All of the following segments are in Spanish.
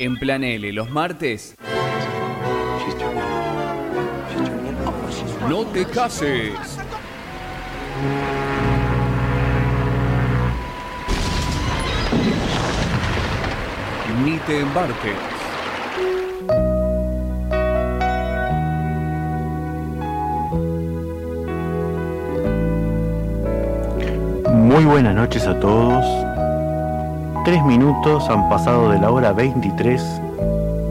En Plan L, los martes. No te cases. Ni te embarques. Muy buenas noches a todos. Tres minutos han pasado de la hora 23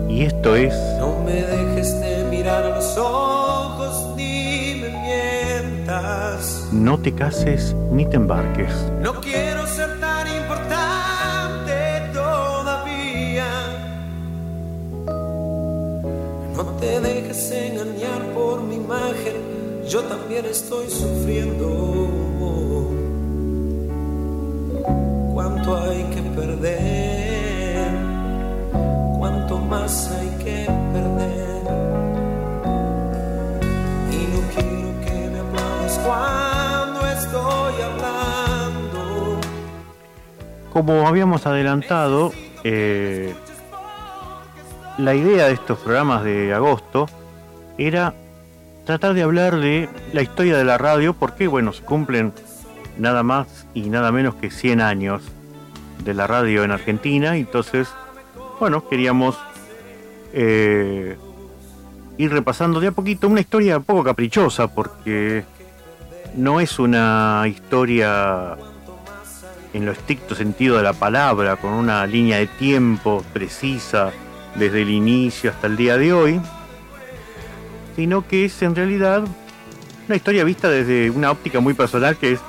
y esto es... No me dejes de mirar a los ojos ni me mientas. No te cases ni te embarques. No quiero ser tan importante todavía. No te dejes engañar por mi imagen. Yo también estoy sufriendo. Cuánto hay que perder. Cuánto más hay que perder. Y no quiero que me aplaudas cuando estoy hablando. Como habíamos adelantado, eh, la idea de estos programas de agosto era tratar de hablar de la historia de la radio, porque bueno, se cumplen nada más y nada menos que 100 años de la radio en Argentina, y entonces, bueno, queríamos eh, ir repasando de a poquito una historia un poco caprichosa, porque no es una historia en lo estricto sentido de la palabra, con una línea de tiempo precisa desde el inicio hasta el día de hoy, sino que es en realidad una historia vista desde una óptica muy personal que es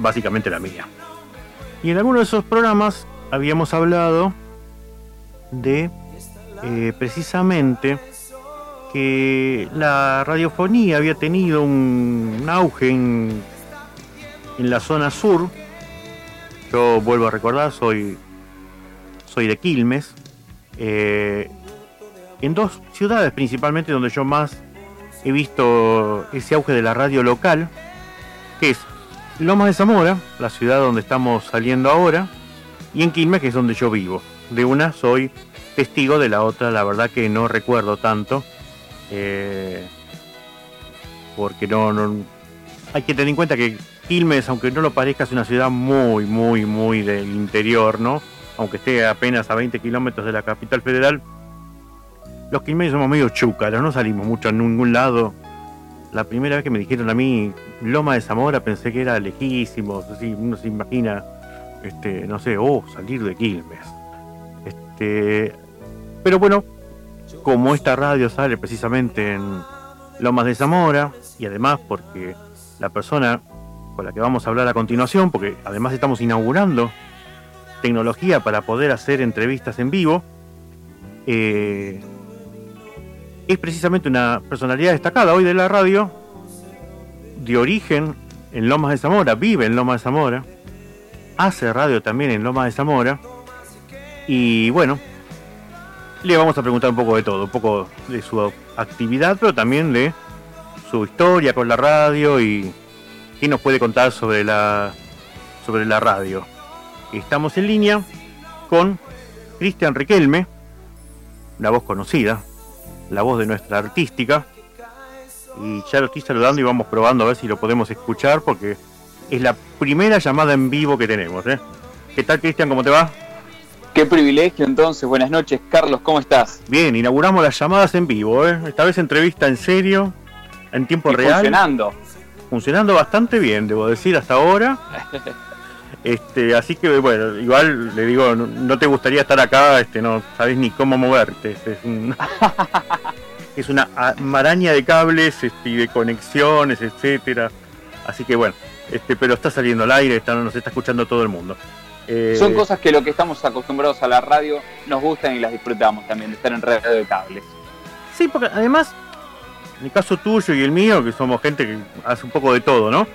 básicamente la mía. Y en alguno de esos programas habíamos hablado de eh, precisamente que la radiofonía había tenido un, auge en, en la zona sur. Yo vuelvo a recordar, soy, soy de Quilmes. eh, en dos ciudades principalmente donde yo más he visto ese auge de la radio local, que es Lomas de Zamora, la ciudad donde estamos saliendo ahora, y en Quilmes, que es donde yo vivo. De una soy testigo, de la otra la verdad que no recuerdo tanto, eh, porque no, no- hay que tener en cuenta que Quilmes, aunque no lo parezca, es una ciudad muy, muy, muy del interior, ¿no? Aunque esté apenas a 20 kilómetros de la capital federal, los quilmeños somos medio chúcaros, no salimos mucho a ningún lado. La primera vez que me dijeron a mí Loma de Zamora pensé que era lejísimo, así uno se imagina, este, no sé, oh, salir de Quilmes. Este, pero bueno, como esta radio sale precisamente en Lomas de Zamora, y además porque la persona con la que vamos a hablar a continuación, porque además estamos inaugurando tecnología para poder hacer entrevistas en vivo, eh, es precisamente una personalidad destacada hoy de la radio, de origen en Lomas de Zamora, vive en Lomas de Zamora, hace radio también en Lomas de Zamora, y bueno, le vamos a preguntar un poco de todo, un poco de su actividad, pero también de su historia con la radio y qué nos puede contar sobre la, sobre la radio. Estamos en línea con Cristian Riquelme, una voz conocida, la voz de nuestra artística. Y ya lo estoy saludando y vamos probando a ver si lo podemos escuchar porque es la primera llamada en vivo que tenemos. ¿eh? ¿Qué tal Cristian? ¿Cómo te va? Qué privilegio entonces, buenas noches Carlos, ¿cómo estás? Bien, inauguramos las llamadas en vivo. ¿eh? Esta vez entrevista en serio, en tiempo Y real. funcionando. funcionando bastante bien, debo decir, hasta ahora. Este, así que bueno, igual le digo, no, no te gustaría estar acá, este, no sabes ni cómo moverte. este, es, un- es una a- maraña de cables este, y de conexiones, etcétera. Así que bueno, este, pero está saliendo al aire, está, nos está escuchando todo el mundo. Eh, Son cosas que lo que estamos acostumbrados a la radio nos gustan y las disfrutamos también, de estar en radio de cables. Sí, porque además, en el caso tuyo y el mío, que somos gente que hace un poco de todo, ¿no?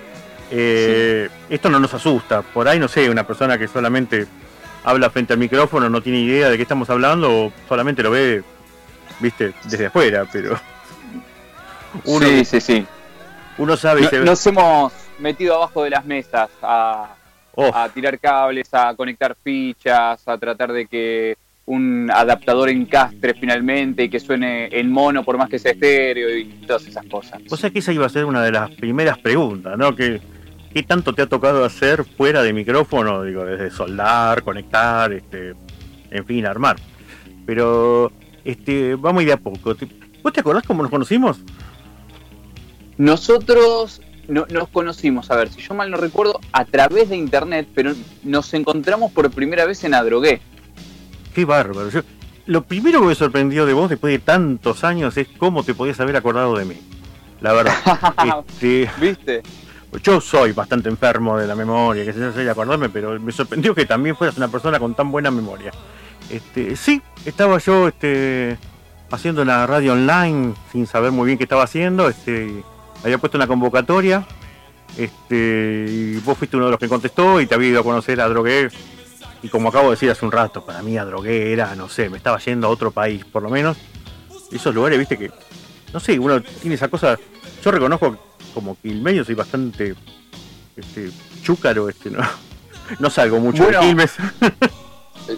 Eh, Esto no nos asusta. Por ahí, no sé, una persona que solamente habla frente al micrófono no tiene idea de qué estamos hablando o solamente lo ve, viste, desde afuera, pero uno, sí, sí, sí. uno sabe y No- se ve. nos hemos metido abajo de las mesas a, Oh, a tirar cables, a conectar fichas, a tratar de que un adaptador en castre finalmente y que suene en mono por más que sea estéreo y todas esas cosas. O sea que esa iba a ser una de las primeras preguntas, ¿no? ¿Qué, qué tanto te ha tocado hacer fuera de micrófono? Digo, desde soldar, conectar, este, en fin, armar. Pero este, vamos a ir de a poco. ¿Vos te acordás cómo nos conocimos? Nosotros no, nos conocimos, a ver, si yo mal no recuerdo, a través de internet, pero nos encontramos por primera vez en Adrogué. Qué bárbaro. lo primero que me sorprendió de vos después de tantos años es cómo te podías haber acordado de mí. La verdad. este, ¿Viste? Yo soy bastante enfermo de la memoria, que se yo, de acordarme, pero me sorprendió que también fueras una persona con tan buena memoria. Este, sí, estaba yo este, haciendo una radio online sin saber muy bien qué estaba haciendo. Este, había puesto una convocatoria. Este, y vos fuiste uno de los que contestó y te había ido a conocer a Drogué. Y como acabo de decir hace un rato, para mí a Drogué era, no sé, me estaba yendo a otro país, por lo menos. Esos lugares, viste que, no sé, uno tiene esa cosa. Yo reconozco como quilmeño soy bastante este, chúcaro, este, no, no salgo mucho de Quilmes.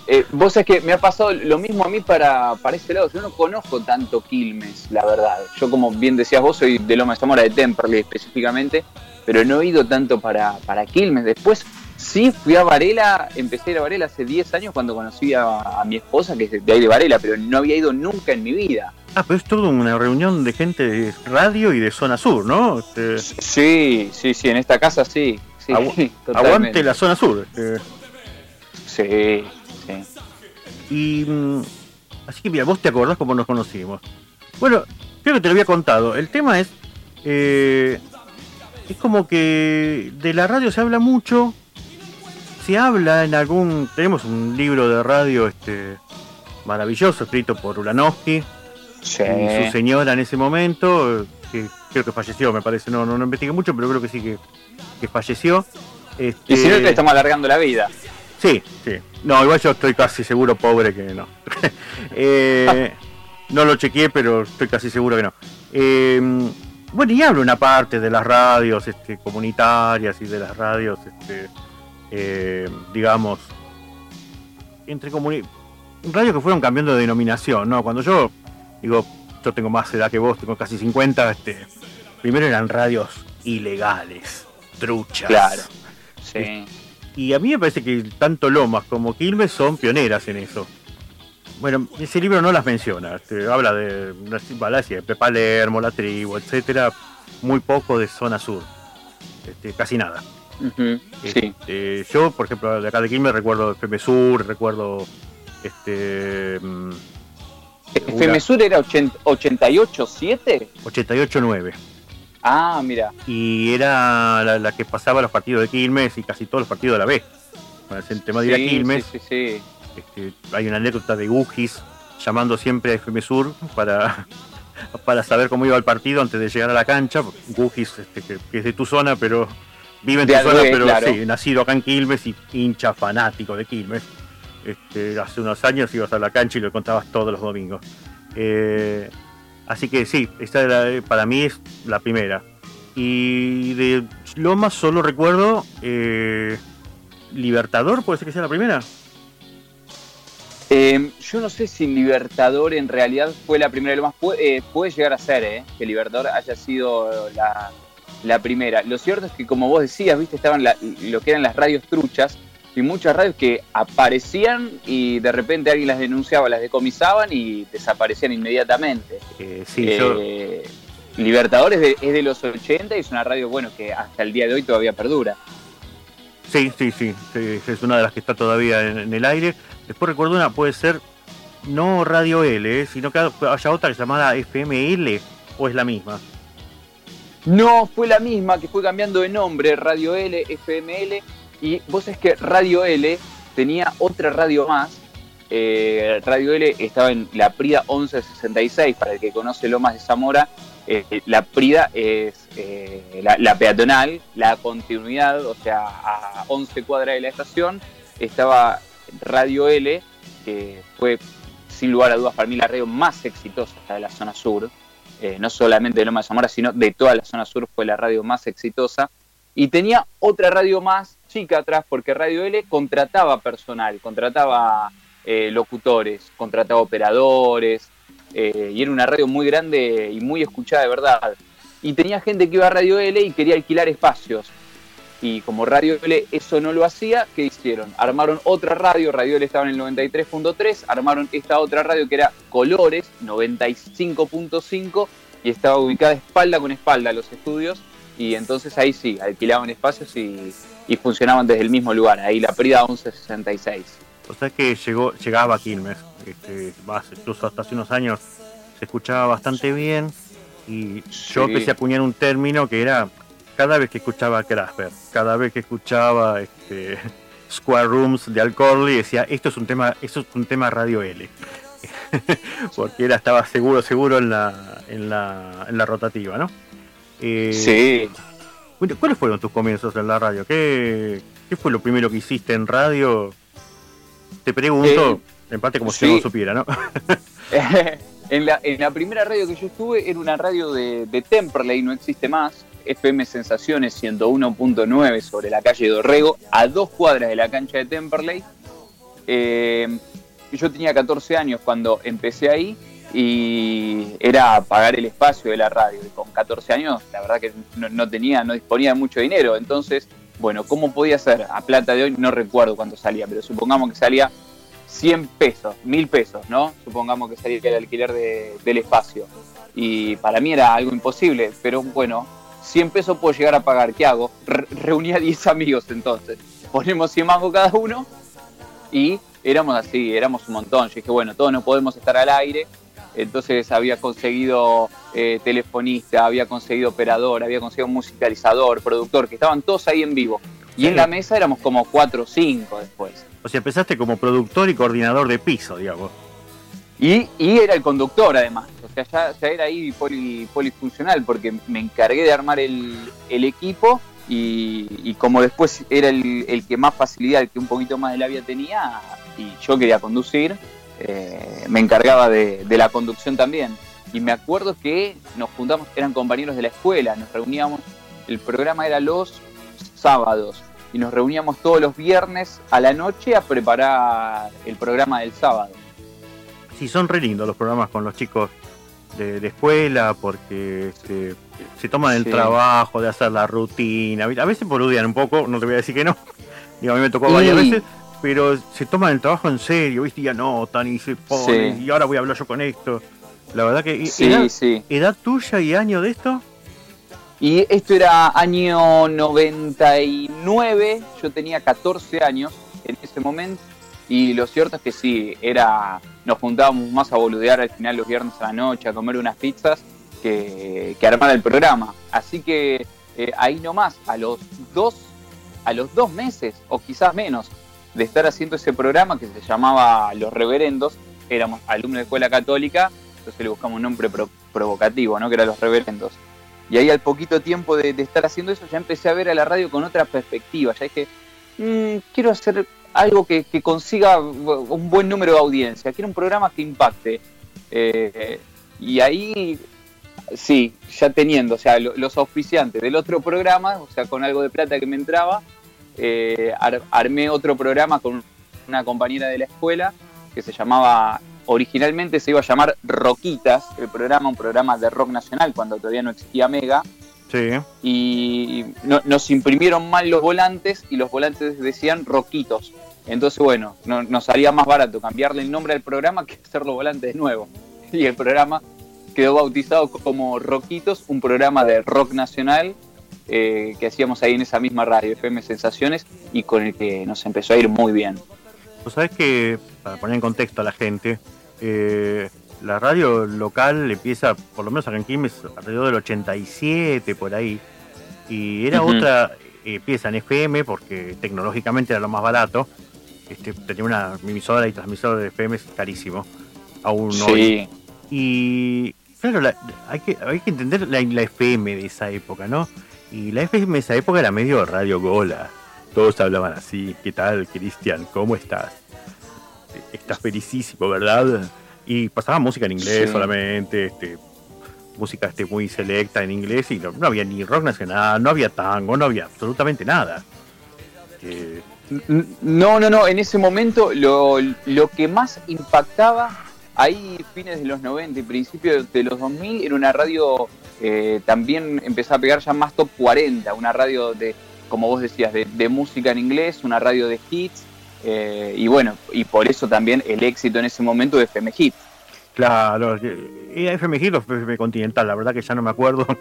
Eh, vos sabés que me ha pasado lo mismo a mí para, para ese lado. Yo no conozco tanto Quilmes, la verdad. Yo, como bien decías vos, soy de Loma de Zamora, de Temperley específicamente, pero no he ido tanto para, para Quilmes. Después sí fui a Varela, empecé a ir a Varela hace 10 años cuando conocí a, mi esposa, que es de ahí de Varela, pero no había ido nunca en mi vida. Ah, pero es toda una reunión de gente de radio y de zona sur, ¿no? Este... Sí, sí, sí, en esta casa sí. sí aguante la zona sur. Este... Sí. Y. Mm, así que mira, vos te acordás cómo nos conocimos. Bueno, creo que te lo había contado. El tema es. Eh, es como que de la radio se habla mucho. Se habla en algún. Tenemos un libro de radio este maravilloso escrito por Ulanowski. Y su señora en ese momento, que creo que falleció, me parece. No, no, no investigué mucho, pero creo que sí que, que falleció. Este... Y si no, te estamos alargando la vida. Sí, sí. No, igual yo estoy casi seguro, pobre, que no. Eh, no lo chequeé, pero estoy casi seguro que no. Eh, bueno, y hablo una parte de las radios este, comunitarias y de las radios, este, eh, digamos, entre comunidades. Radios que fueron cambiando de denominación, ¿no? Cuando yo, digo, yo tengo más edad que vos, tengo casi 50, este, primero eran radios ilegales, truchas. Claro, sí. Y a mí me parece que tanto Lomas como Quilmes son pioneras en eso. Bueno, ese libro no las menciona, este, habla de, de Palermo, la tribu, etcétera, muy poco de zona sur, este, casi nada. Este, yo, por ejemplo, de acá de Quilmes recuerdo FM Sur, recuerdo este mm, FM Sur era 88.7? 88.9. Ah, mira. Y era la, que pasaba los partidos de Quilmes y casi todos los partidos de la B. Bueno, el tema de ir a Quilmes. Sí, sí, este, hay una anécdota de Gugis llamando siempre a FM Sur para, para saber cómo iba el partido antes de llegar a la cancha. Gugis, este, que, es de tu zona, pero vive en tu zona, pero sí, nacido acá en Quilmes y hincha fanático de Quilmes. Este, hace unos años ibas a la cancha y lo contabas todos los domingos. Eh, Así que sí, esta para mí es la primera. Y de Loma solo recuerdo eh, Libertador, ¿puede ser que sea la primera? Em, yo no sé si Libertador en realidad fue la primera de Lomas. Puede, eh, puede llegar a ser, eh, que Libertador haya sido la, primera. Lo cierto es que, como vos decías, viste, estaban lo que eran las radios truchas, y muchas radios que aparecían y de repente alguien las denunciaba, las decomisaban y desaparecían inmediatamente. Eh, sí, eh, Libertadores es de los 80 y es una radio bueno que hasta el día de hoy todavía perdura. Sí, sí, sí, es una de las que está todavía en, el aire. Después recuerdo una, puede ser no Radio L, eh, sino que haya otra llamada FML o es la misma. No, fue la misma que fue cambiando de nombre, Radio L, FML y vos es que Radio L tenía otra radio más. Eh, radio L estaba en la Prida 1166, para el que conoce Lomas de Zamora. Eh, la Prida es eh, la, peatonal, la continuidad, o sea, a 11 cuadras de la estación, estaba Radio L, que fue sin lugar a dudas para mí la radio más exitosa de la zona sur. no solamente de Lomas de Zamora, sino de toda la zona sur fue la radio más exitosa. Y tenía otra radio más chica atrás porque Radio L contrataba personal, contrataba eh, locutores, contrataba operadores, eh, y era una radio muy grande y muy escuchada de verdad. Y tenía gente que iba a Radio L y quería alquilar espacios. Y como Radio L eso no lo hacía, ¿qué hicieron? Armaron otra radio, Radio L estaba en el 93.3, armaron esta otra radio que era Colores, 95.5, y estaba ubicada espalda con espalda a los estudios, y entonces ahí sí, alquilaban espacios y, y funcionaban desde el mismo lugar, ahí la Prida 1166. O sea que llegó, llegaba a Quilmes, este, más, incluso hasta hace unos años se escuchaba bastante bien y yo Sí. empecé a acuñar un término que era cada vez que escuchaba Krasper, cada vez que escuchaba este, Square Rooms de Alcorley decía esto es un tema, esto es un tema Radio L. Porque era, estaba seguro, seguro en la, en la, en la rotativa, ¿no? Eh, Sí, ¿Cuáles fueron tus comienzos en la radio? ¿Qué, qué fue lo primero que hiciste en radio? Te pregunto, en parte como si Eh, sí. no lo supiera, ¿no? en, la, en la primera radio que yo estuve era una radio de, de Temperley, no existe más. FM Sensaciones 101.9 sobre la calle Dorrego, a dos cuadras de la cancha de Temperley. Eh, yo tenía 14 años cuando empecé ahí y era pagar el espacio de la radio. Y con 14 años, la verdad que no, tenía, no disponía de mucho dinero. Entonces, bueno, ¿cómo podía ser? A plata de hoy no recuerdo cuánto salía, pero supongamos que salía 100 pesos, 1000 pesos, ¿no? Supongamos que salía el alquiler de- del espacio. Y para mí era algo imposible, pero bueno, 100 pesos puedo llegar a pagar, ¿qué hago? Re- reuní a 10 amigos entonces. Ponemos 100 mangos cada uno y éramos así, éramos un montón. Yo dije, bueno, todos no podemos estar al aire. Entonces había conseguido eh, telefonista, había conseguido operador, había conseguido musicalizador, productor, que estaban todos ahí en vivo. Y Sí. en la mesa éramos como 4 o 5 después. O sea, empezaste como productor y coordinador de piso, digamos. Y, y era el conductor además, o sea, ya, ya era ahí poli- polifuncional porque me encargué de armar el, el equipo y, y como después era el, el que más facilidad, el que un poquito más de labia tenía y yo quería conducir, eh, me encargaba de, de la conducción también. Y me acuerdo que nos juntamos, eran compañeros de la escuela, nos reuníamos, el programa era los sábados y nos reuníamos todos los viernes a la noche a preparar el programa del sábado. Sí, son re lindos los programas con los chicos de, de escuela porque este, se toman el Sí. trabajo de hacer la rutina. A veces boludean un poco, no te voy a decir que no. Digo, a mí me tocó Y- varias veces, pero se toman el trabajo en serio, ¿viste? Y anotan y se ponen, Sí. y ahora voy a hablar yo con esto. La verdad que... Sí, ¿edad, sí. edad tuya y año de esto? Y esto era año 99, yo tenía 14 años en ese momento. Y lo cierto es que sí, era nos juntábamos más a boludear al final los viernes a la noche, a comer unas pizzas, que, que armar el programa. Así que eh, ahí nomás, a los dos, a los dos meses, o quizás menos, de estar haciendo ese programa que se llamaba Los Reverendos, éramos alumnos de escuela católica, entonces le buscamos un nombre pro- provocativo, ¿no? Que era Los Reverendos. Y ahí al poquito tiempo de, estar haciendo eso ya empecé a ver a la radio con otra perspectiva. Ya dije, "Mm, quiero hacer algo que, consiga un buen número de audiencia, quiero un programa que impacte. Eh, y ahí, sí, ya teniendo, o sea, lo- los auspiciantes del otro programa, o sea, con algo de plata que me entraba, eh, ar- armé otro programa con una compañera de la escuela que se llamaba, originalmente se iba a llamar Roquitas, el programa, un programa de rock nacional cuando todavía no existía Mega, Sí. y no- nos imprimieron mal los volantes y los volantes decían Roquitos. Entonces, bueno, no- nos salía más barato cambiarle el nombre al programa que hacer los volantes de nuevo. Y el programa quedó bautizado como Roquitos, un programa de rock nacional eh, que hacíamos ahí en esa misma radio, FM Sensaciones, y con el que nos empezó a ir muy bien. Vos sabés que, para poner en contexto a la gente, eh, la radio local empieza, por lo menos acá en Quilmes, alrededor del 87, por ahí. Y era otra eh, pieza en FM, porque tecnológicamente era lo más barato. Este, tenía una emisora y transmisor de FM es carísimo, aún hoy. Sí, Y claro, la- hay, que, hay que entender la, la FM de esa época, ¿no? Y la FM de esa época era medio radio gola. Todos hablaban así. ¿Qué tal, Cristian? ¿Cómo estás? Estás felicísimo, ¿verdad? Y pasaba música en inglés Sí. solamente, este, música este, muy selecta en inglés y no, no había ni rock nacional, no había tango, no había absolutamente nada. Eh, No, no, no, en ese momento lo, lo que más impactaba ahí fines de los 90 y principios de los 2000 era una radio eh, también empezó a pegar ya más top 40, una radio de, como vos decías, de, música en inglés, una radio de hits, eh, y bueno, y por eso también el éxito en ese momento de FM Hit. Claro, era FM Hit o FM Continental, la verdad que ya no me acuerdo.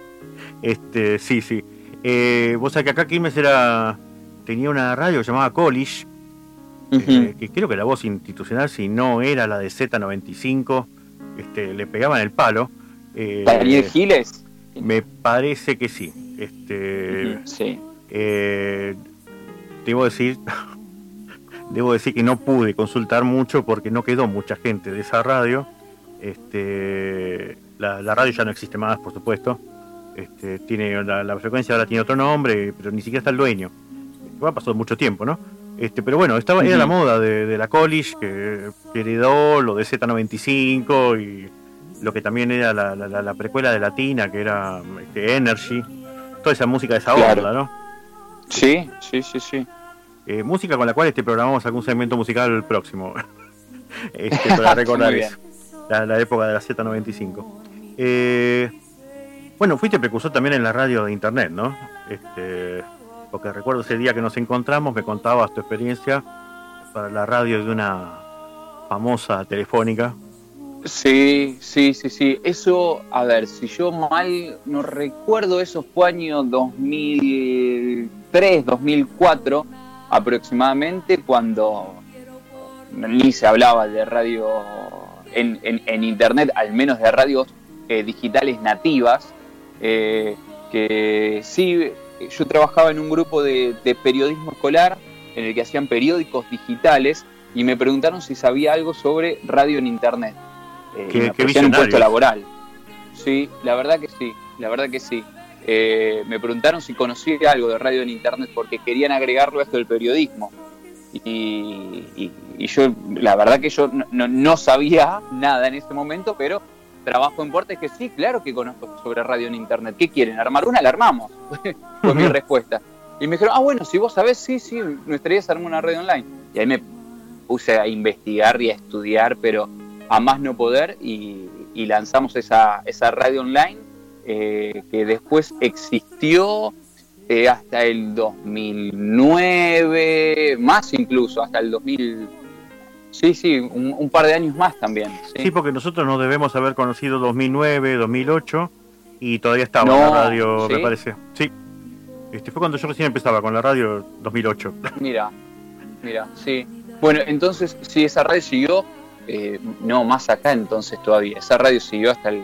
Este, sí, sí. Eh, vos sabés que acá Quilmes era, tenía una radio llamada College, que creo que la voz institucional, si no era la de Z95, este, le pegaban el palo. Eh, ¿Daniel Giles? Me parece que sí. Este, sí. Eh, debo decir, debo decir que no pude consultar mucho porque no quedó mucha gente de esa radio. Este, la, radio ya no existe más, por supuesto. Este, tiene la, frecuencia ahora tiene otro nombre, pero ni siquiera está el dueño. Ha pasado mucho tiempo, ¿no? Este, pero bueno, estaba, era la moda de, la college que, heredó lo de Z95 y lo que también era la, precuela de Latina, que era este, Energy, toda esa música de esa onda, ¿no? Sí, sí, sí, sí. Eh, música con la cual este programamos algún segmento musical próximo, este, para recordar la, época de la Z95. Eh, bueno, fuiste precursor también en la radio de internet, ¿no? Este, porque recuerdo ese día que nos encontramos, me contabas tu experiencia para la radio de una famosa telefónica. Sí, sí, sí, sí. Eso, a ver, si yo mal no recuerdo, eso fue año 2003, 2004 aproximadamente, cuando ni se hablaba de radio en, internet, al menos de radios eh, digitales nativas, eh, que sí yo trabajaba en un grupo de, periodismo escolar en el que hacían periódicos digitales y me preguntaron si sabía algo sobre radio en internet. Eh, ¿Qué, un puesto laboral. Sí, la verdad que sí, la verdad que sí. Eh, me preguntaron si conocía algo de radio en internet porque querían agregarlo a esto del periodismo. Y, yo, la verdad que yo no, sabía nada en ese momento, pero trabajo en Puertas que sí, claro que conozco sobre radio en internet. ¿Qué quieren? ¿Armar una? La armamos. Fue mi respuesta. Y me dijeron, ah, bueno, si vos sabés, sí, sí, nuestra idea es armar una radio online. Y ahí me puse a investigar y a estudiar, pero a más no poder, y, lanzamos esa, esa radio online eh, que después existió eh, hasta el 2009, más incluso, hasta el 2000 Sí, sí, un, par de años más también. Sí. porque nosotros nos debemos haber conocido 2009, 2008 y todavía estaba en la radio, me parece. Sí. Este fue cuando yo recién empezaba con la radio 2008. Mira, mira, sí. Bueno, entonces, sí, esa radio siguió, eh, no, más acá entonces todavía. Esa radio siguió hasta el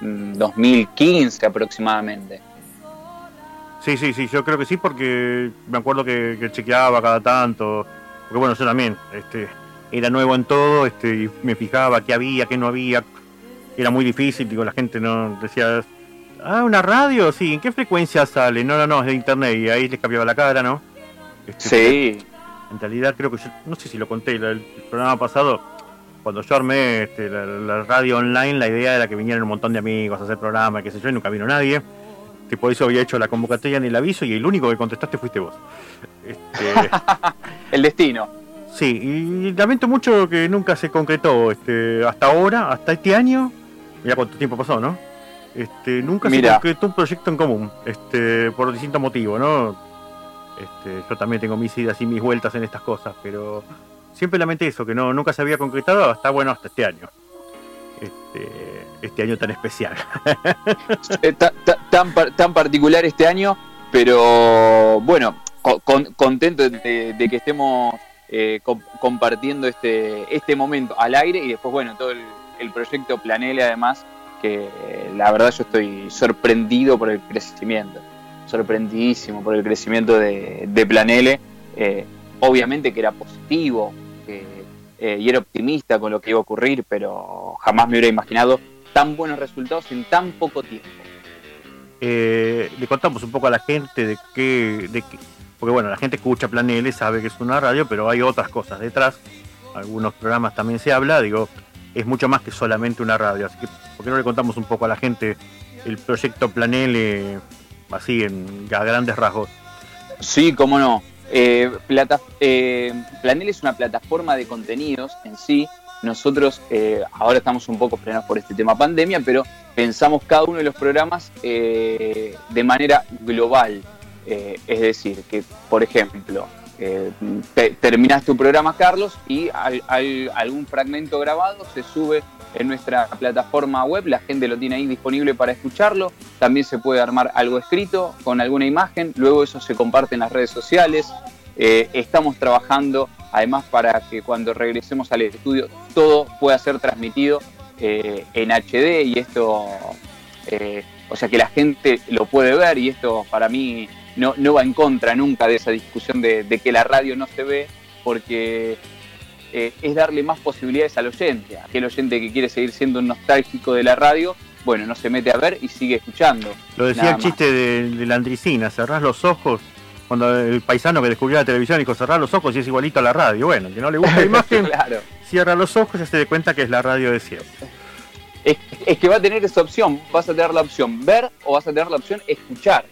2015 mm, aproximadamente. Sí, sí, sí, yo creo que sí, porque me acuerdo que, que chequeaba cada tanto. Porque bueno, yo también, este, era nuevo en todo, este, y me fijaba qué había, qué no había. Era muy difícil, digo, la gente no decía, ah, una radio, sí, ¿en qué frecuencia sale? No, no, no, es de internet, y ahí les cambiaba la cara, ¿no? Este, sí. En realidad creo que yo, no sé si lo conté el, programa pasado, cuando yo armé este, la, radio online, la idea era que vinieran un montón de amigos a hacer programa, qué sé yo, y nunca vino nadie. Por eso había hecho la convocatoria en el aviso y el único que contestaste fuiste vos. Este... el destino. Sí, y lamento mucho que nunca se concretó este, hasta ahora, hasta este año. Mira cuánto tiempo pasó, ¿no? Este, nunca se concretó un proyecto en común, este, por distintos motivos, ¿no? Este, yo también tengo mis idas y mis vueltas en estas cosas, pero siempre lamenté eso, que no, nunca se había concretado hasta bueno hasta este año. Este, este año tan especial. Eh, tan, tan, particular este año, pero bueno, contento de, que estemos eh, compartiendo este, este momento al aire y después, bueno, todo el, proyecto Planele además, que la verdad yo estoy sorprendido por el crecimiento, sorprendidísimo por el crecimiento de, Planele. Eh, obviamente que era positivo eh, y era optimista con lo que iba a ocurrir, pero jamás me hubiera imaginado tan buenos resultados en tan poco tiempo. le contamos un poco a la gente de qué, de qué, porque bueno, la gente escucha Plan L, sabe que es una radio, pero hay otras cosas detrás. Algunos programas también se habla, digo, es mucho más que solamente una radio. Así que, ¿por qué no le contamos un poco a la gente el proyecto Plan L, así en, a grandes rasgos? Sí, cómo no. Eh, plata, eh, Planel es una plataforma de contenidos en sí. Nosotros eh, ahora estamos un poco frenados por este tema pandemia, pero pensamos cada uno de los programas eh, de manera global. Eh, es decir, que por ejemplo, eh, te- tu programa, Carlos, y al- al- algún fragmento grabado se sube en nuestra plataforma web, la gente lo tiene ahí disponible para escucharlo, también se puede armar algo escrito con alguna imagen, luego eso se comparte en las redes sociales, Eh, estamos trabajando además para que cuando regresemos al estudio todo pueda ser transmitido eh, en HD y esto, o sea que la gente lo puede ver y esto para mí no, no va en contra nunca de esa discusión de, de que la radio no se ve porque eh, es darle más posibilidades al oyente, aquel oyente que quiere seguir siendo un nostálgico de la radio, bueno, no se mete a ver y sigue escuchando. Lo decía el chiste de, de la andricina, cerrás los ojos. Cuando el paisano que descubrió la televisión dijo cerrar los ojos y es igualito a la radio. Bueno, que no le gusta la imagen, claro. cierra los ojos y se dé cuenta que es la radio de siempre. Es, es que va a tener esa opción, vas a tener la opción ver o vas a tener la opción escuchar.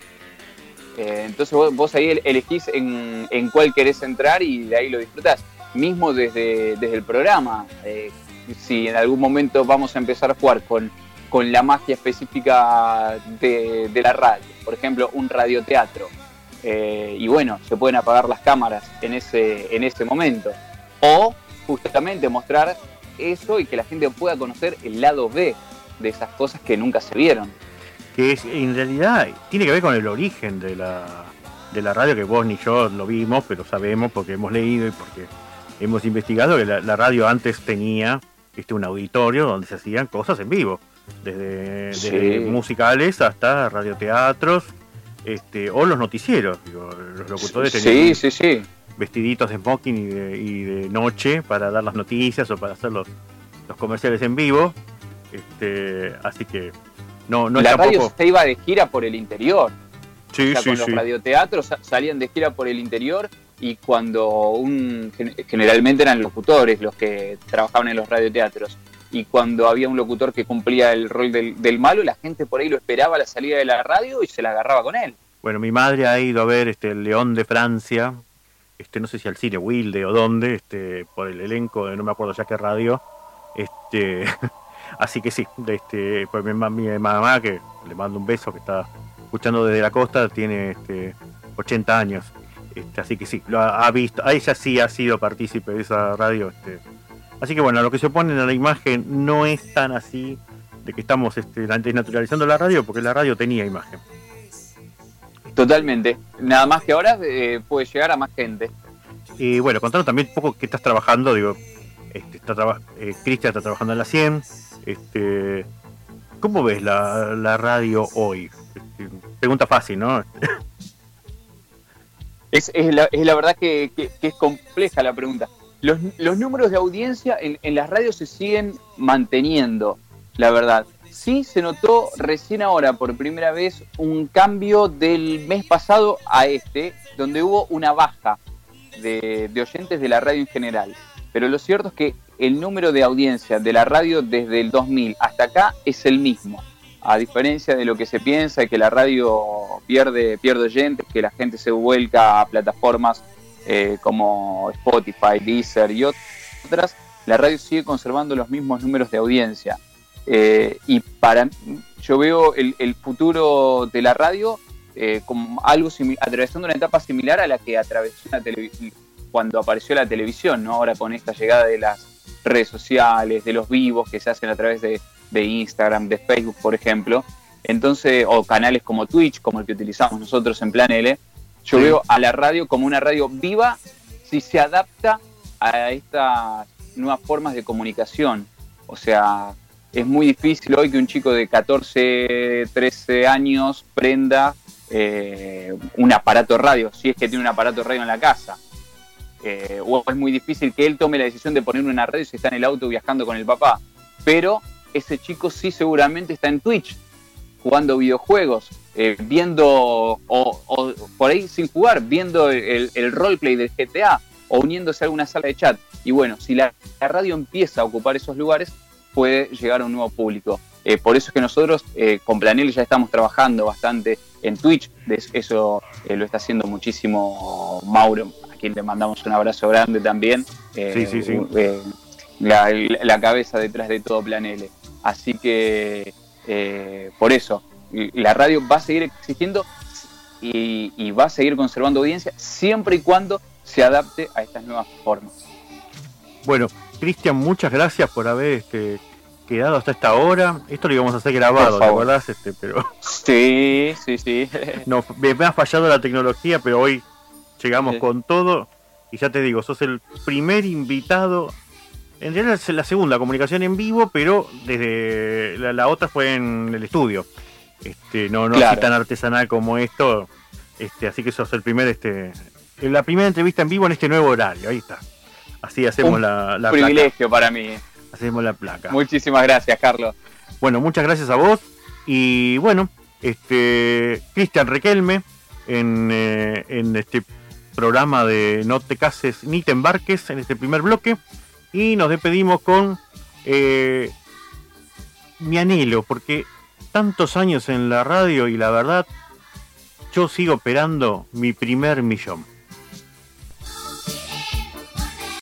Eh, entonces vos, ahí el- elegís en, en cuál querés entrar y de ahí lo disfrutás. Mismo desde, desde el programa, eh, si en algún momento vamos a empezar a jugar con, con la magia específica de, de la radio, por ejemplo, un radioteatro, eh, y bueno, se pueden apagar las cámaras en ese, en ese momento. O justamente mostrar eso y que la gente pueda conocer el lado B de esas cosas que nunca se vieron. Que es, en realidad tiene que ver con el origen de la, de la radio, que vos ni yo lo vimos, pero sabemos porque hemos leído y porque hemos investigado que la, la radio antes tenía este, un auditorio donde se hacían cosas en vivo, desde, musicales hasta radioteatros. Este, o los noticieros, digo, los locutores Sí, tenían sí, sí. vestiditos de smoking y de, y de noche para dar las noticias o para hacer los, los comerciales en vivo. Este, así que no, no es la radio tampoco. se iba de gira por el interior. Sí, o sea, sí, con sí. los radioteatros sa- salían de gira por el interior y cuando un gen- generalmente eran locutores los que trabajaban en los radioteatros y cuando había un locutor que cumplía el rol del, del malo la gente por ahí lo esperaba a la salida de la radio y se la agarraba con él Bueno, mi madre ha ido a ver este el León de Francia, este no sé si al cine Wilde o dónde, este por el elenco de no me acuerdo ya qué radio. Este así que sí, este pues mi, ma- mi mamá que le mando un beso que está escuchando desde la costa tiene este 80 años. Este, así que sí, lo ha, ha visto, a ella sí ha sido partícipe de esa radio. Este. Así que bueno, lo que se opone en la imagen no es tan así de que estamos este, desnaturalizando la radio, porque la radio tenía imagen. totalmente nada más que ahora eh, puede llegar a más gente Y bueno, contanos también un poco qué estás trabajando. Digo, este, está traba- eh, Cristian está trabajando en la 100. Este, ¿Cómo ves la, la radio hoy? Pregunta fácil, ¿no? Es, es la, es la verdad que, que- que es compleja la pregunta. Los, los números de audiencia en, en las radios se siguen manteniendo, la verdad. Sí se notó recién ahora por primera vez un cambio del mes pasado a este, donde hubo una baja de, de oyentes de la radio en general. Pero lo cierto es que el número de audiencia de la radio desde el 2000 hasta acá es el mismo. A diferencia de lo que se piensa, que la radio pierde, pierde oyentes, que la gente se vuelca a plataformas eh, como Spotify, Deezer y otras, la radio sigue conservando los mismos números de audiencia. Eh, y para yo veo el, el futuro de la radio eh, como algo atravesando una etapa similar a la que atravesó la cuando apareció la televisión, ¿no? Ahora con esta llegada de las redes sociales, de los vivos que se hacen a través de, de Instagram, de Facebook, por ejemplo. Entonces, o canales como Twitch, como el que utilizamos nosotros en Plan L, yo Sí. veo a la radio como una radio viva si se adapta a estas nuevas formas de comunicación. O sea, es muy difícil hoy que un chico de 14, 13 años prenda eh, un aparato radio, si es que tiene un aparato radio en la casa. Eh, o es muy difícil que él tome la decisión de poner una radio si está en el auto viajando con el papá. Pero ese chico sí seguramente está en Twitch, jugando videojuegos, eh, viendo, o, o por ahí sin jugar, viendo el, roleplay del GTA o uniéndose a alguna sala de chat. Y bueno, si la, radio empieza a ocupar esos lugares, puede llegar a un nuevo público. Eh, por eso es que nosotros con Planel ya estamos trabajando bastante en Twitch, eso lo está haciendo muchísimo Mauro, a quien le mandamos un abrazo grande también. sí, sí, sí. La, la, cabeza detrás de todo Planel. Así que por eso, la radio va a seguir existiendo y, va a seguir conservando audiencia siempre y cuando se adapte a estas nuevas formas. Bueno, Cristian, muchas gracias por haber este, quedado hasta esta hora. Esto lo íbamos a hacer grabado, ¿te acordás? Este, pero... Sí, sí, sí. no, me, ha fallado la tecnología, pero hoy llegamos con todo. Y ya te digo, sos el primer invitado. En realidad es la segunda comunicación en vivo, pero desde la otra fue en el estudio. Este, no, no así tan artesanal como esto. Este, así que sos el primer, este, la primera entrevista en vivo en este nuevo horario. Ahí está. Así hacemos la, la privilegio para mí. Hacemos la placa. Muchísimas gracias, Carlos. Bueno, muchas gracias a vos. Y bueno, este Cristian Requelme en, eh, en este programa de No te cases ni te embarques en este primer bloque. Y nos despedimos con eh, mi anhelo, porque tantos años en la radio y la verdad, yo sigo operando mi primer millón.